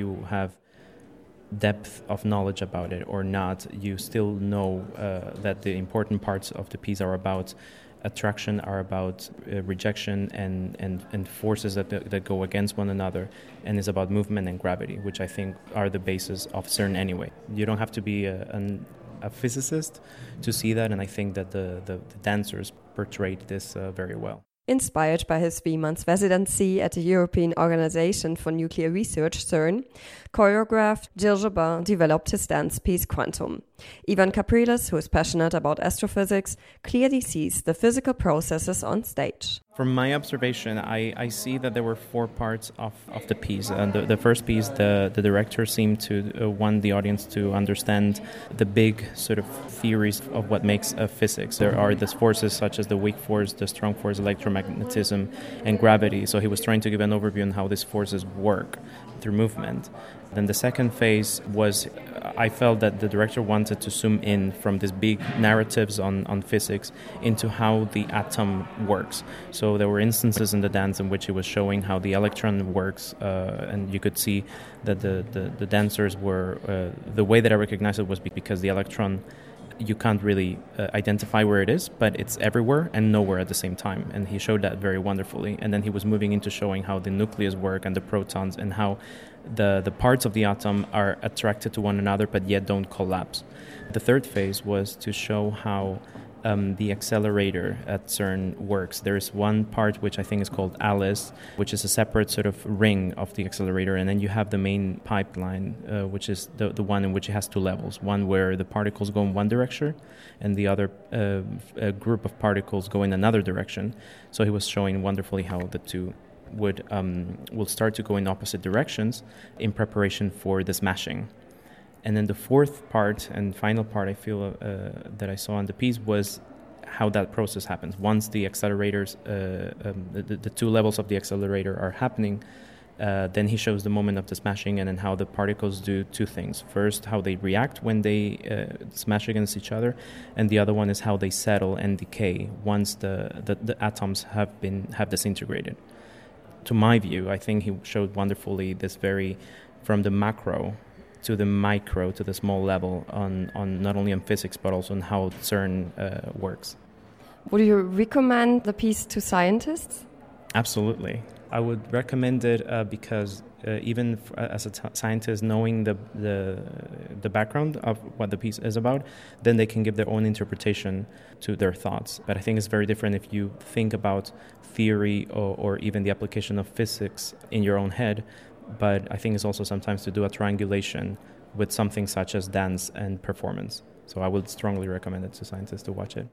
you have depth of knowledge about it or not, you still know uh, that the important parts of the piece are about attraction, are about uh, rejection and, and, and forces that, that go against one another, and is about movement and gravity, which I think are the basis of CERN anyway. You don't have to be a, an, a physicist to see that, and I think that the, the, the dancers portrayed this uh, very well. Inspired by his three months residency at the European Organization for Nuclear Research, CERN, choreographed Gilles Jobin developed his dance piece Quantum. Ivan Capriles, who is passionate about astrophysics, clearly sees the physical processes on stage. From my observation, I, I see that there were four parts of, of the piece. Uh, the, the first piece, the, the director seemed to uh, want the audience to understand the big sort of theories of what makes a physics. There are these forces such as the weak force, the strong force, electromagnetism, and gravity. So he was trying to give an overview on how these forces work through movement. Then the second phase was I felt that the director wanted to zoom in from these big narratives on, on physics into how the atom works. So there were instances in the dance in which he was showing how the electron works, uh, and you could see that the, the, the dancers were, uh, the way that I recognized it was because the electron you can't really uh, identify where it is, but it's everywhere and nowhere at the same time. And he showed that very wonderfully. And then he was moving into showing how the nucleus work and the protons and how the, the parts of the atom are attracted to one another but yet don't collapse. The third phase was to show how um, the accelerator at CERN works. There's one part which I think is called ALICE, which is a separate sort of ring of the accelerator, and then you have the main pipeline, uh, which is the, the one in which it has two levels one where the particles go in one direction, and the other uh, group of particles go in another direction. So he was showing wonderfully how the two would um, will start to go in opposite directions in preparation for the smashing. And then the fourth part and final part I feel uh, that I saw on the piece was how that process happens. Once the accelerators, uh, um, the, the, two levels of the accelerator are happening, uh, then he shows the moment of the smashing and then how the particles do two things. First, how they react when they uh, smash against each other, and the other one is how they settle and decay once the, the, the atoms have been have disintegrated. To my view, I think he showed wonderfully this very from the macro to the micro, to the small level, on, on not only on physics but also on how CERN uh, works. Would you recommend the piece to scientists? Absolutely. I would recommend it uh, because uh, even f- uh, as a t- scientist, knowing the, the the background of what the piece is about, then they can give their own interpretation to their thoughts. But I think it's very different if you think about theory or, or even the application of physics in your own head but I think it's also sometimes to do a triangulation with something such as dance and performance. So I would strongly recommend it to scientists to watch it.